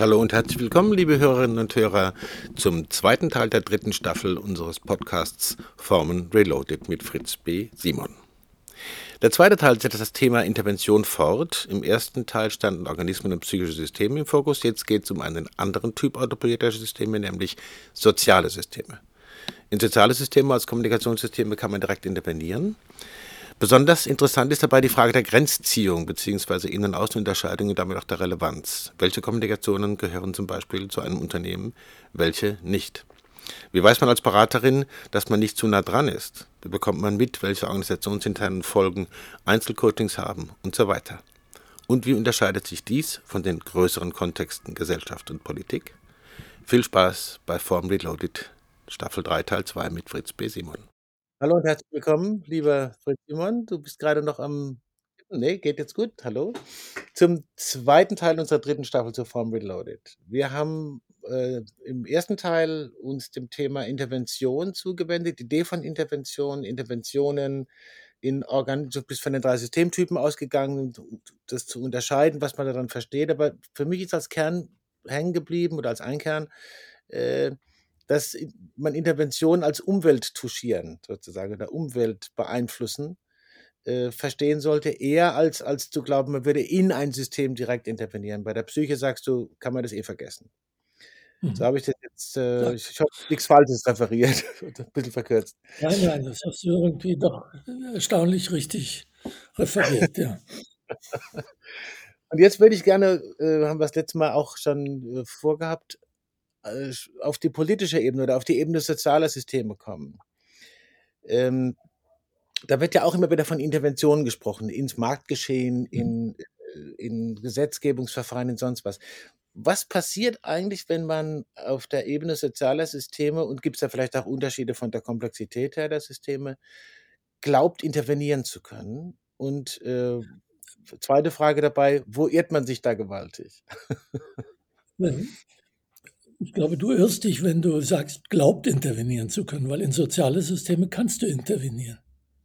Hallo und herzlich willkommen, liebe Hörerinnen und Hörer, zum zweiten Teil der dritten Staffel unseres Podcasts Formen Reloaded mit Fritz B. Simon. Der zweite Teil setzt das Thema Intervention fort. Im ersten Teil standen Organismen und psychische Systeme im Fokus. Jetzt geht es um einen anderen Typ autopoietischer Systeme, nämlich soziale Systeme. In soziale Systeme als Kommunikationssysteme kann man direkt intervenieren. Besonders interessant ist dabei die Frage der Grenzziehung bzw. Innen-Außen-Unterscheidung und damit auch der Relevanz. Welche Kommunikationen gehören zum Beispiel zu einem Unternehmen, welche nicht? Wie weiß man als Beraterin, dass man nicht zu nah dran ist? Wie bekommt man mit, welche organisationsinternen Folgen Einzelcoachings haben und so weiter? Und wie unterscheidet sich dies von den größeren Kontexten Gesellschaft und Politik? Viel Spaß bei Form Reloaded, Staffel 3, Teil 2 mit Fritz B. Simon. Hallo und herzlich willkommen, lieber Fritz Simon. Du bist gerade noch am Ne, geht jetzt gut. Hallo. Zum zweiten Teil unserer dritten Staffel zu Form Reloaded. Wir haben äh, im ersten Teil uns dem Thema Intervention zugewendet, die Idee von Intervention, Interventionen in Organ, du bist von den drei Systemtypen ausgegangen, das zu unterscheiden, was man daran versteht. Aber für mich ist als Kern hängen geblieben oder als Einkern, äh, dass man Interventionen als Umwelt touchieren, sozusagen, oder Umwelt beeinflussen, äh, verstehen sollte, eher als, als zu glauben, man würde in ein System direkt intervenieren. Bei der Psyche sagst du, kann man das eh vergessen. Mhm. So habe ich das jetzt, äh, ja. ich habe nichts Falsches referiert, ein bisschen verkürzt. Nein, nein, das hast du irgendwie doch erstaunlich richtig referiert, ja. Und jetzt würde ich gerne, äh, haben wir das letzte Mal auch schon äh, vorgehabt, auf die politische Ebene oder auf die Ebene sozialer Systeme kommen. Ähm, da wird ja auch immer wieder von Interventionen gesprochen, ins Marktgeschehen, mhm. in, äh, in Gesetzgebungsverfahren, in sonst was. Was passiert eigentlich, wenn man auf der Ebene sozialer Systeme, und gibt es da vielleicht auch Unterschiede von der Komplexität her der Systeme, glaubt, intervenieren zu können? Und äh, zweite Frage dabei, wo irrt man sich da gewaltig? Mhm. Ich glaube, du irrst dich, wenn du sagst, glaubt intervenieren zu können, weil in soziale Systeme kannst du intervenieren.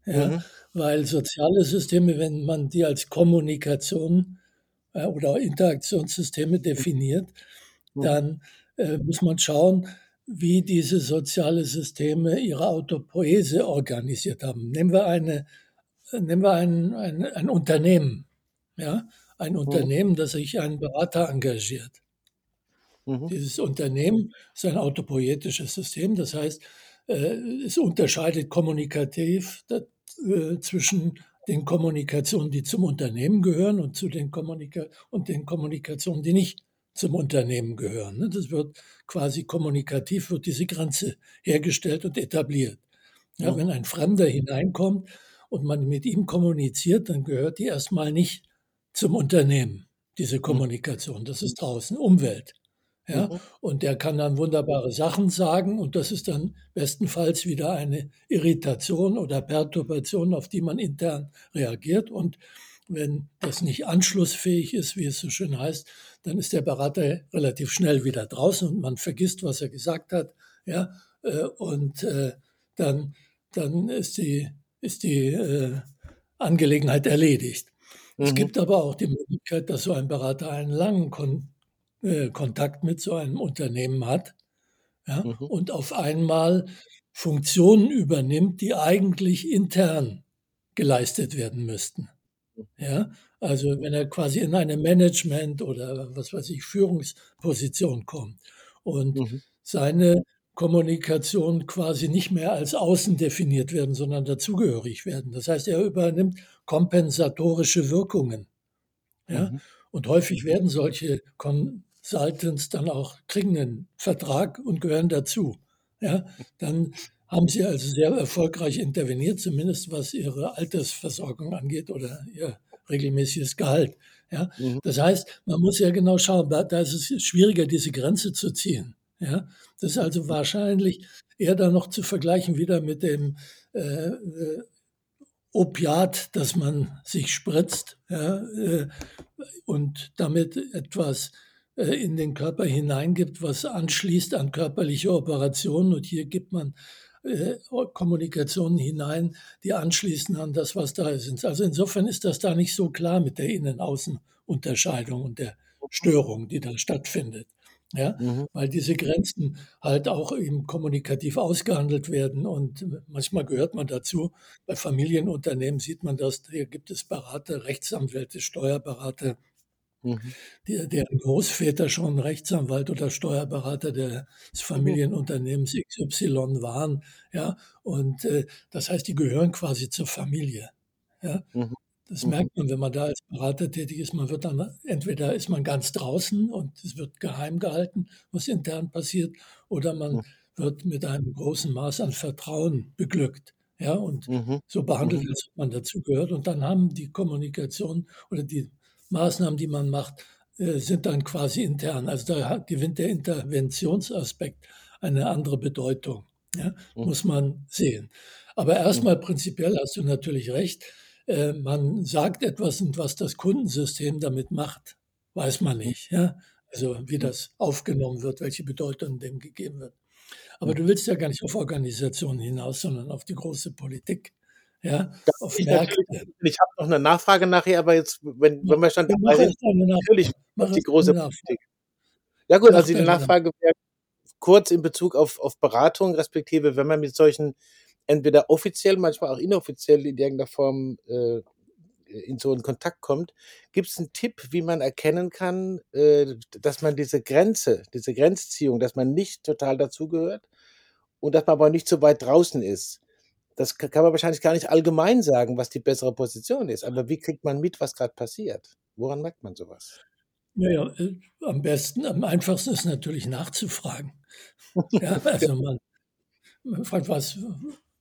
Ja? Mhm. Weil soziale Systeme, wenn man die als Kommunikation äh, oder Interaktionssysteme definiert, mhm. dann äh, muss man schauen, wie diese soziale Systeme ihre Autopoese organisiert haben. Nehmen wir, eine, nehmen wir ein, ein, ein Unternehmen, ja? ein mhm. Unternehmen, das sich einen Berater engagiert. Mhm. Dieses Unternehmen ist ein autopoietisches System, das heißt, äh, es unterscheidet kommunikativ äh, zwischen den Kommunikationen, die zum Unternehmen gehören und, zu den, Kommunika und den Kommunikationen, die nicht zum Unternehmen gehören. Ne? Das wird quasi kommunikativ, wird diese Grenze hergestellt und etabliert. Ja, ja. Wenn ein Fremder hineinkommt und man mit ihm kommuniziert, dann gehört die erstmal nicht zum Unternehmen, diese Kommunikation. Das ist draußen Umwelt. Ja, mhm. und der kann dann wunderbare Sachen sagen und das ist dann bestenfalls wieder eine Irritation oder Perturbation, auf die man intern reagiert. Und wenn das nicht anschlussfähig ist, wie es so schön heißt, dann ist der Berater relativ schnell wieder draußen und man vergisst, was er gesagt hat. Ja, äh, und äh, dann, dann ist die, ist die äh, Angelegenheit erledigt. Mhm. Es gibt aber auch die Möglichkeit, dass so ein Berater einen langen Kon äh, Kontakt mit so einem Unternehmen hat ja, mhm. und auf einmal Funktionen übernimmt, die eigentlich intern geleistet werden müssten. Ja, also wenn er quasi in eine Management oder was weiß ich, Führungsposition kommt und mhm. seine Kommunikation quasi nicht mehr als außen definiert werden, sondern dazugehörig werden. Das heißt, er übernimmt kompensatorische Wirkungen. Ja? Mhm. Und häufig werden solche Kon Consultants dann auch kriegen einen Vertrag und gehören dazu. Ja, dann haben sie also sehr erfolgreich interveniert, zumindest was ihre Altersversorgung angeht oder ihr regelmäßiges Gehalt. Ja, mhm. das heißt, man muss ja genau schauen, da, da ist es schwieriger, diese Grenze zu ziehen. Ja, das ist also wahrscheinlich eher dann noch zu vergleichen wieder mit dem äh, äh, Opiat, das man sich spritzt ja, äh, und damit etwas in den Körper hineingibt, was anschließt an körperliche Operationen. Und hier gibt man äh, Kommunikationen hinein, die anschließen an das, was da ist. Also insofern ist das da nicht so klar mit der Innen-Außen-Unterscheidung und der Störung, die da stattfindet. Ja, mhm. weil diese Grenzen halt auch eben kommunikativ ausgehandelt werden und manchmal gehört man dazu. Bei Familienunternehmen sieht man das, hier gibt es Berater, Rechtsanwälte, Steuerberater, mhm. die, deren Großväter schon Rechtsanwalt oder Steuerberater des mhm. Familienunternehmens XY waren. Ja, und äh, das heißt, die gehören quasi zur Familie. Ja. Mhm. Das mhm. merkt man, wenn man da als Berater tätig ist. Man wird dann, entweder ist man ganz draußen und es wird geheim gehalten, was intern passiert, oder man mhm. wird mit einem großen Maß an Vertrauen beglückt. Ja, und mhm. so behandelt, als ob man dazugehört. Und dann haben die Kommunikation oder die Maßnahmen, die man macht, äh, sind dann quasi intern. Also da gewinnt der Interventionsaspekt eine andere Bedeutung. Ja, mhm. muss man sehen. Aber erstmal prinzipiell hast du natürlich recht äh, man sagt etwas und was das Kundensystem damit macht, weiß man nicht. Ja? Also wie das aufgenommen wird, welche Bedeutung dem gegeben wird. Aber du willst ja gar nicht auf Organisationen hinaus, sondern auf die große Politik. Ja, auf ich. Ich habe noch eine Nachfrage nachher, aber jetzt, wenn, wenn wir schon dabei sind, natürlich die große Politik. Ja gut, also die Nachfrage wäre kurz in Bezug auf, auf Beratung, respektive wenn man mit solchen entweder offiziell, manchmal auch inoffiziell in irgendeiner Form äh, in so einen Kontakt kommt. Gibt es einen Tipp, wie man erkennen kann, äh, dass man diese Grenze, diese Grenzziehung, dass man nicht total dazugehört und dass man aber nicht so weit draußen ist? Das kann man wahrscheinlich gar nicht allgemein sagen, was die bessere Position ist. Aber wie kriegt man mit, was gerade passiert? Woran merkt man sowas? Naja, äh, am besten, am einfachsten ist natürlich nachzufragen. Ja, also man, man fragt, was,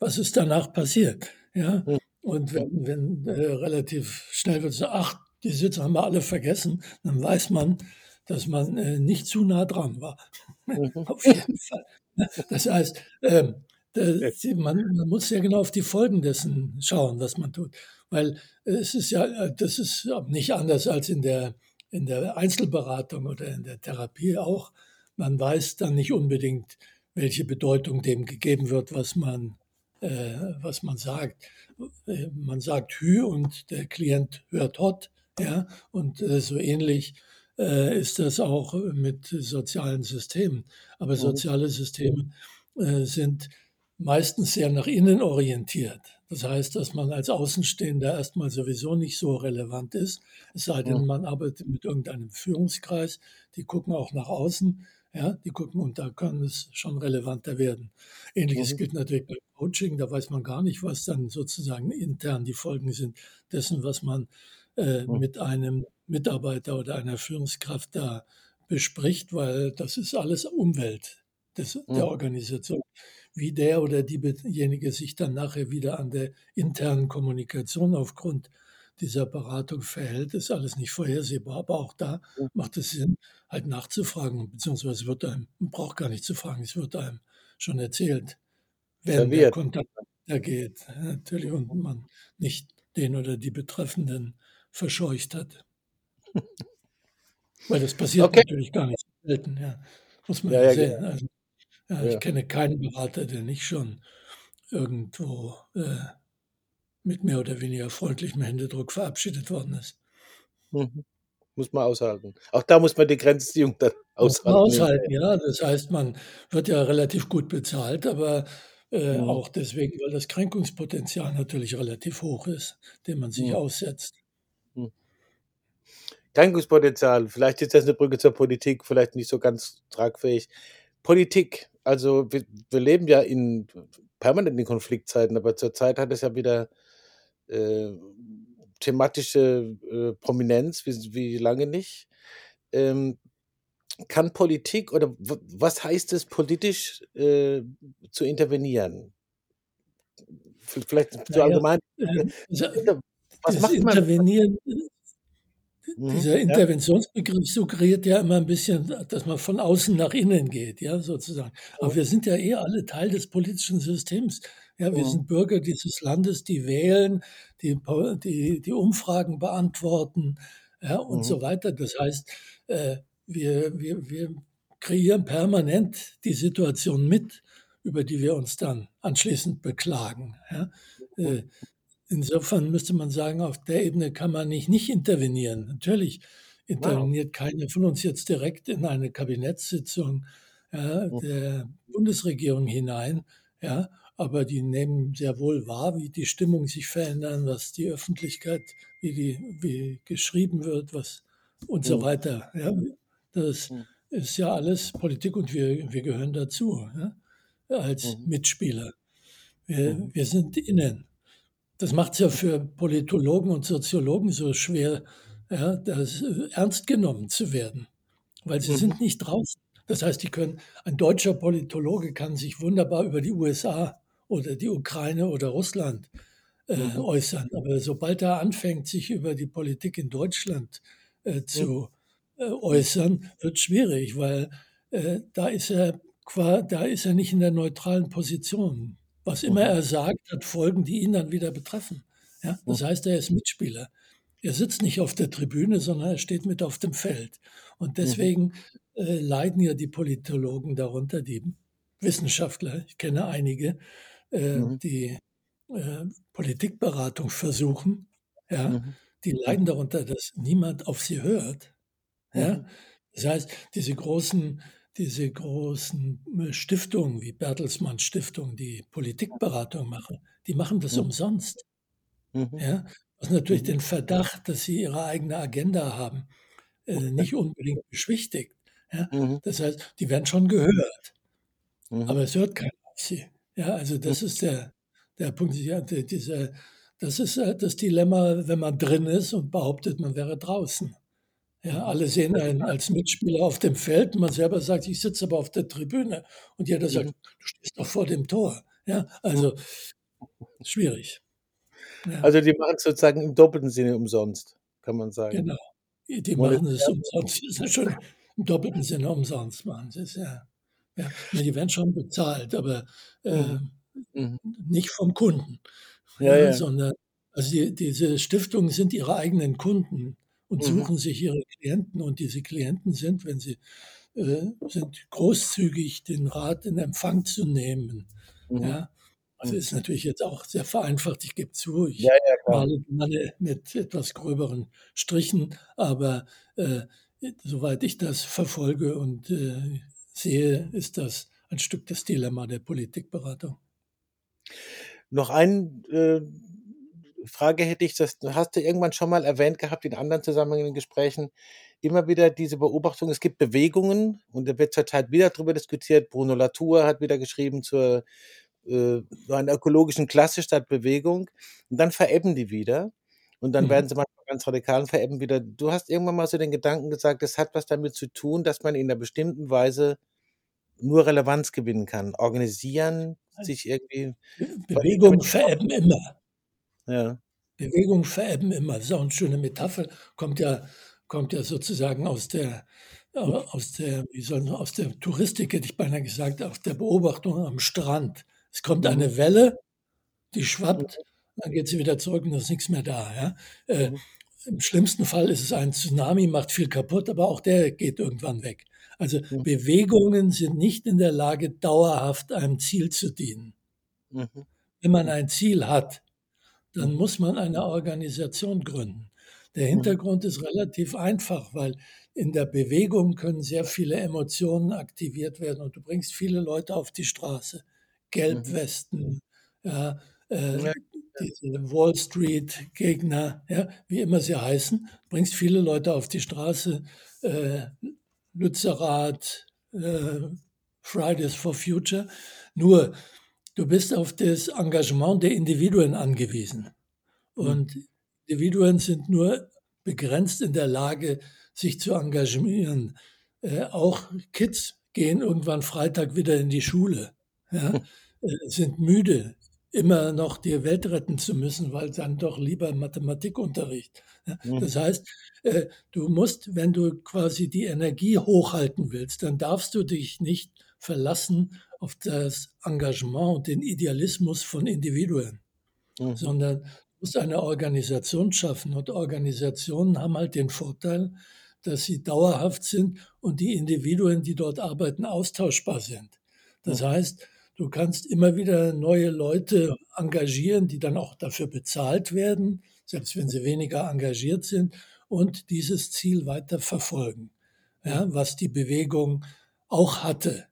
was ist danach passiert. Ja? Hm. Und wenn, wenn äh, relativ schnell wird so, ach, die Sitze haben wir alle vergessen, dann weiß man, dass man äh, nicht zu nah dran war. Mhm. auf jeden Fall. Das heißt, das, man, man, muss ja genau auf die Folgen dessen schauen, was man tut. Weil es ist ja, äh, das ist nicht anders als in der, in der Einzelberatung oder in der Therapie auch. Man weiß dann nicht unbedingt, welche Bedeutung dem gegeben wird, was man äh, was man sagt. Äh, man sagt Hü und der Klient hört Hot. Ja, und äh, so ähnlich ist das auch mit sozialen Systemen. Aber mhm. soziale Systeme sind meistens sehr nach innen orientiert. Das heißt, dass man als Außenstehender erstmal sowieso nicht so relevant ist, es sei denn, man arbeitet mit irgendeinem Führungskreis, die gucken auch nach außen, ja, die gucken und da kann es schon relevanter werden. Ähnliches mhm. gilt natürlich beim Coaching, da weiß man gar nicht, was dann sozusagen intern die Folgen sind dessen, was man äh, mhm. mit einem Mitarbeiter oder einer Führungskraft da bespricht, weil das ist alles Umwelt des, mhm. der Organisation. Wie der oder diejenige sich dann nachher wieder an der internen Kommunikation aufgrund dieser Beratung verhält, ist alles nicht vorhersehbar. Aber auch da macht es Sinn, halt nachzufragen, beziehungsweise wird einem, man braucht gar nicht zu fragen, es wird einem schon erzählt, wenn der Kontakt ergeht. Natürlich, und man nicht den oder die Betreffenden verscheucht hat. Weil das passiert okay. natürlich gar nicht selten, ja. Muss man ja, ja sehen. Ja. Also, ja, ich kenne keinen Berater, der nicht schon irgendwo äh, mit mehr oder weniger freundlichem Händedruck verabschiedet worden ist. Mhm. Muss man aushalten. Auch da muss man die Grenzziehung dann aushalten. aushalten, ja. Das heißt, man wird ja relativ gut bezahlt, aber äh, mhm. auch deswegen, weil das Kränkungspotenzial natürlich relativ hoch ist, dem man sich mhm. aussetzt. Mhm. Kränkungspotenzial, vielleicht ist das eine Brücke zur Politik, vielleicht nicht so ganz tragfähig. Politik, also wir, wir leben ja in permanenten Konfliktzeiten, aber zurzeit hat es ja wieder äh, thematische äh, Prominenz wie, wie lange nicht. Ähm, kann Politik oder was heißt es politisch äh, zu intervenieren? Vielleicht so allgemein. Äh, was macht man? Intervenieren Mhm, Dieser Interventionsbegriff suggeriert ja immer ein bisschen, dass man von außen nach innen geht, ja, sozusagen. Aber wir sind ja eh alle Teil des politischen Systems. Ja, wir sind Bürger dieses Landes, die wählen, die, die, die Umfragen beantworten, ja, und so mhm. weiter. Das heißt, äh, wir, wir, wir kreieren permanent die Situation mit, über die wir uns dann anschließend beklagen. Ja. Äh, Insofern müsste man sagen, auf der Ebene kann man nicht nicht intervenieren. Natürlich interveniert wow. keiner von uns jetzt direkt in eine Kabinettssitzung ja, hm. der Bundesregierung hinein, ja, aber die nehmen sehr wohl wahr, wie die Stimmung sich verändern, was die Öffentlichkeit, wie, die, wie geschrieben wird, was und so hm. weiter. Ja. Das hm. ist ja alles Politik und wir, wir gehören dazu ja, als Mitspieler. Wir, wir sind innen. Das macht es ja für Politologen und Soziologen so schwer, ja, das, äh, ernst genommen zu werden, weil sie mhm. sind nicht draußen. Das heißt, die können, ein deutscher Politologe kann sich wunderbar über die USA oder die Ukraine oder Russland äh, mhm. äußern. Aber sobald er anfängt, sich über die Politik in Deutschland äh, zu äh, äußern, wird schwierig, weil äh, da ist er da ist er nicht in der neutralen Position. Was immer mhm. er sagt, hat Folgen, die ihn dann wieder betreffen. Ja? Das mhm. heißt, er ist Mitspieler. Er sitzt nicht auf der Tribüne, sondern er steht mit auf dem Feld. Und mhm. deswegen äh, leiden ja die Politologen darunter, die Wissenschaftler, ich kenne einige, äh, mhm. die äh, Politikberatung versuchen, ja, mhm. die leiden darunter, dass niemand auf sie hört. Ja? Das heißt, diese großen, diese großen äh, Stiftungen wie Bertelsmann Stiftung, die Politikberatung machen, die machen das mhm. umsonst. Mhm. Ja? Was natürlich mhm. den Verdacht, dass sie ihre eigene Agenda haben, äh, nicht unbedingt beschwichtigt. Ja? Mhm. Das heißt, die werden schon gehört, mhm. aber es hört keiner auf sie. Ja, also das ist der, der Punkt. Dieser, das ist äh, das Dilemma, wenn man drin ist und behauptet, man wäre draußen. Ja, alle sehen einen als Mitspieler auf dem Feld. Man selber sagt, ich sitze aber auf der Tribüne. Und jeder sagt, du stehst doch vor dem Tor. Ja, also schwierig. Ja. Also die machen es sozusagen im doppelten Sinne umsonst, kann man sagen. Genau. Die machen es umsonst. Das ist schon im doppelten Sinne umsonst machen sie es, ja. ja. Die werden schon bezahlt, aber äh, mhm. mhm. nicht vom Kunden. Ja. Sondern also die, diese Stiftungen sind ihre eigenen Kunden und mhm. suchen sich ihre Klienten. Und diese Klienten sind, wenn sie äh, sind großzügig, den Rat in Empfang zu nehmen. Mhm. Ja, das ist natürlich jetzt auch sehr vereinfacht, ich gebe zu, ich ja, ja, male gerne mit etwas gröberen Strichen, aber äh, soweit ich das verfolge und äh, sehe, ist das ein Stück das Dilemma der Politikberatung. Noch eine äh, Frage hätte ich, das hast du irgendwann schon mal erwähnt gehabt in anderen Zusammenhängen in Gesprächen, immer wieder diese Beobachtung, es gibt Bewegungen und da wird zurzeit wieder darüber diskutiert. Bruno Latour hat wieder geschrieben zur äh, einer ökologischen Klasse statt Bewegung. Und dann verebben die wieder. Und dann mhm. werden sie manchmal ganz radikal und verebben wieder. Du hast irgendwann mal so den Gedanken gesagt, das hat was damit zu tun, dass man in einer bestimmten Weise nur Relevanz gewinnen kann. Organisieren, sich irgendwie. Bewegungen verebben immer. Ja. Bewegungen verebben immer. Das ist auch eine schöne Metapher. Kommt ja, kommt ja sozusagen aus der, aus der, wie soll aus der Touristik, hätte ich beinahe gesagt, aus der Beobachtung am Strand. Es kommt eine mhm. Welle, die schwappt, dann geht sie wieder zurück und da ist nichts mehr da. Ja? Äh, mhm. Im schlimmsten Fall ist es ein Tsunami, macht viel kaputt, aber auch der geht irgendwann weg. Also mhm. Bewegungen sind nicht in der Lage, dauerhaft einem Ziel zu dienen. Wenn man ein Ziel hat, dann muss man eine Organisation gründen. Der mhm. Hintergrund ist relativ einfach, weil in der Bewegung können sehr viele Emotionen aktiviert werden und du bringst viele Leute auf die Straße. Mhm. Gelbwesten, ja, äh, diese Wall Street-Gegner, ja, wie immer sie heißen, bringst viele Leute auf die Straße, äh, Lützerath, äh, Fridays for Future. Nur, du bist auf das Engagement der Individuen angewiesen. Mhm. Und Individuen sind nur begrenzt in der Lage, sich zu engagieren. Äh, auch Kids gehen irgendwann Freitag wieder in die Schule. Ja? Äh, sind müde, immer noch die Welt retten zu müssen, weil dann doch lieber Mathematikunterricht. Mhm. Das heißt, äh, du musst, wenn du quasi die Energie hochhalten willst, dann darfst du dich nicht verlassen auf das Engagement und den Idealismus von Individuen, mhm. sondern du musst eine Organisation schaffen. Und Organisationen haben halt den Vorteil, dass sie dauerhaft sind und die Individuen, die dort arbeiten, austauschbar sind. Das mhm. heißt, Du kannst immer wieder neue Leute engagieren, die dann auch dafür bezahlt werden, selbst wenn sie weniger engagiert sind. und dieses Ziel weiter verfolgen, ja, was die Bewegung auch hatte.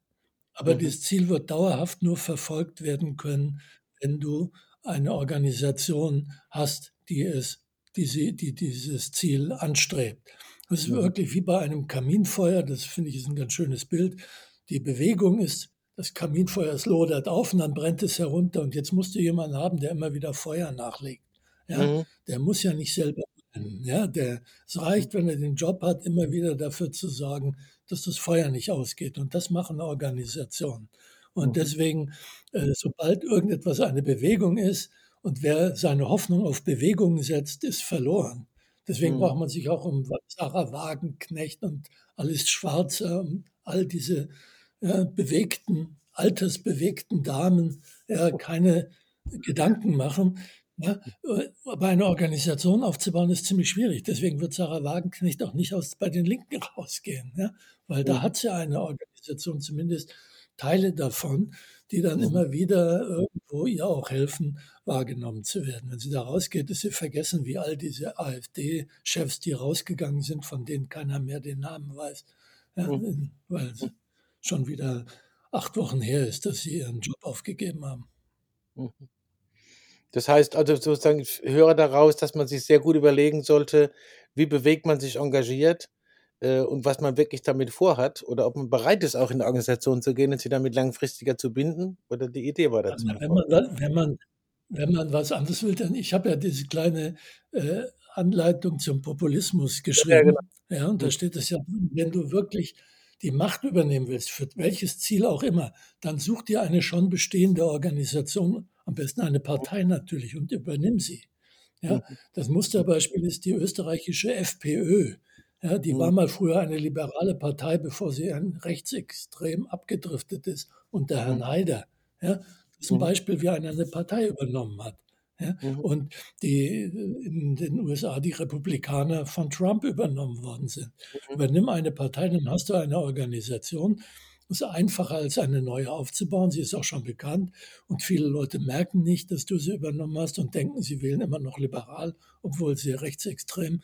Aber mhm. dieses Ziel wird dauerhaft nur verfolgt werden können, wenn du eine Organisation hast, die es, die, sie, die dieses Ziel anstrebt. Das ist mhm. wirklich wie bei einem Kaminfeuer, das finde ich ist ein ganz schönes Bild. Die Bewegung ist, das Kaminfeuer, es lodert auf und dann brennt es herunter. Und jetzt musst du jemanden haben, der immer wieder Feuer nachlegt. Ja? Mhm. Der muss ja nicht selber brennen. Ja? Der, es reicht, wenn er den Job hat, immer wieder dafür zu sorgen, dass das Feuer nicht ausgeht. Und das machen Organisationen. Und mhm. deswegen, äh, sobald irgendetwas eine Bewegung ist und wer seine Hoffnung auf Bewegung setzt, ist verloren. Deswegen mhm. braucht man sich auch um Sarah Wagenknecht und alles Schwarze, um all diese ja, bewegten, altersbewegten Damen ja, keine Gedanken machen. Ja, aber eine Organisation aufzubauen ist ziemlich schwierig. Deswegen wird Sarah Wagenknecht auch nicht aus, bei den Linken rausgehen, ja? weil da hat sie eine Organisation, zumindest Teile davon, die dann mhm. immer wieder irgendwo ihr auch helfen, wahrgenommen zu werden. Wenn sie da rausgeht, ist sie vergessen, wie all diese AfD-Chefs, die rausgegangen sind, von denen keiner mehr den Namen weiß, ja, mhm. weil es schon wieder acht Wochen her ist, dass sie ihren Job aufgegeben haben. Mhm. Das heißt also sozusagen, ich höre daraus, dass man sich sehr gut überlegen sollte, wie bewegt man sich engagiert äh, und was man wirklich damit vorhat oder ob man bereit ist, auch in eine Organisation zu gehen und sie damit langfristiger zu binden oder die Idee war dazu. Also, wenn, man, wenn, man, wenn man was anderes will, dann ich habe ja diese kleine äh, Anleitung zum Populismus geschrieben. Ja, genau. ja, und da steht es ja, wenn du wirklich die Macht übernehmen willst, für welches Ziel auch immer, dann such dir eine schon bestehende Organisation, am besten eine Partei natürlich, und übernimm sie. Ja, mhm. das Musterbeispiel ist die österreichische FPÖ. Ja, die war mhm. mal früher eine liberale Partei, bevor sie ein rechtsextrem abgedriftet ist unter Herrn mhm. Haider. Ja, das ist ein Beispiel, wie einer eine Partei übernommen hat. Ja, und die in den USA die Republikaner von Trump übernommen worden sind. Übernimm eine Partei, dann hast du eine Organisation. Ist einfacher als eine neue aufzubauen. Sie ist auch schon bekannt und viele Leute merken nicht, dass du sie übernommen hast und denken, sie wählen immer noch liberal, obwohl sie rechtsextrem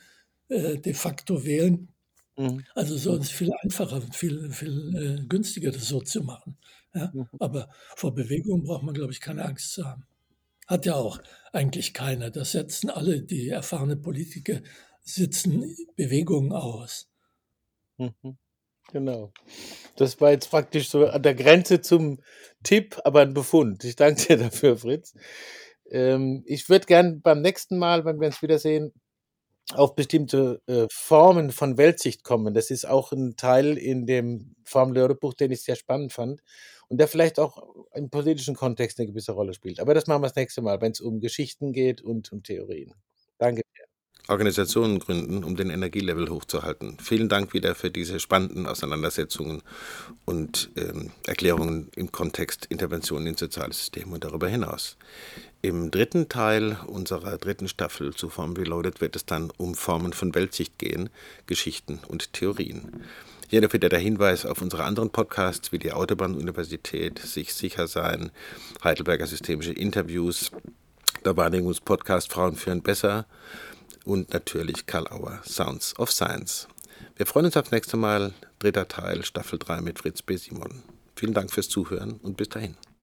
äh, de facto wählen. Mhm. Also so ist es viel einfacher und viel, viel äh, günstiger, das so zu machen. Ja? Mhm. Aber vor Bewegung braucht man, glaube ich, keine Angst zu haben. Hat ja auch eigentlich keiner. Das setzen alle, die erfahrene Politiker sitzen Bewegungen aus. Mhm. Genau. Das war jetzt praktisch so an der Grenze zum Tipp, aber ein Befund. Ich danke dir dafür, Fritz. Ähm, ich würde gern beim nächsten Mal, wenn wir uns wiedersehen, auf bestimmte äh, Formen von Weltsicht kommen. Das ist auch ein Teil in dem Formel-Buch, den ich sehr spannend fand und der vielleicht auch im politischen Kontext eine gewisse Rolle spielt. Aber das machen wir das nächste Mal, wenn es um Geschichten geht und um Theorien. Danke. Organisationen gründen, um den Energielevel hochzuhalten. Vielen Dank wieder für diese spannenden Auseinandersetzungen und ähm, Erklärungen im Kontext Interventionen in soziale Systeme und darüber hinaus. Im dritten Teil unserer dritten Staffel zu Form Reloaded wird es dann um Formen von Weltsicht gehen, Geschichten und Theorien. Hier noch wieder der Hinweis auf unsere anderen Podcasts wie die Autobahn-Universität, Sich sicher sein, Heidelberger Systemische Interviews, der Wahrnehmungspodcast Frauen führen besser und natürlich Karl Auer Sounds of Science. Wir freuen uns aufs nächste Mal. Dritter Teil, Staffel 3 mit Fritz B. Simon. Vielen Dank fürs Zuhören und bis dahin.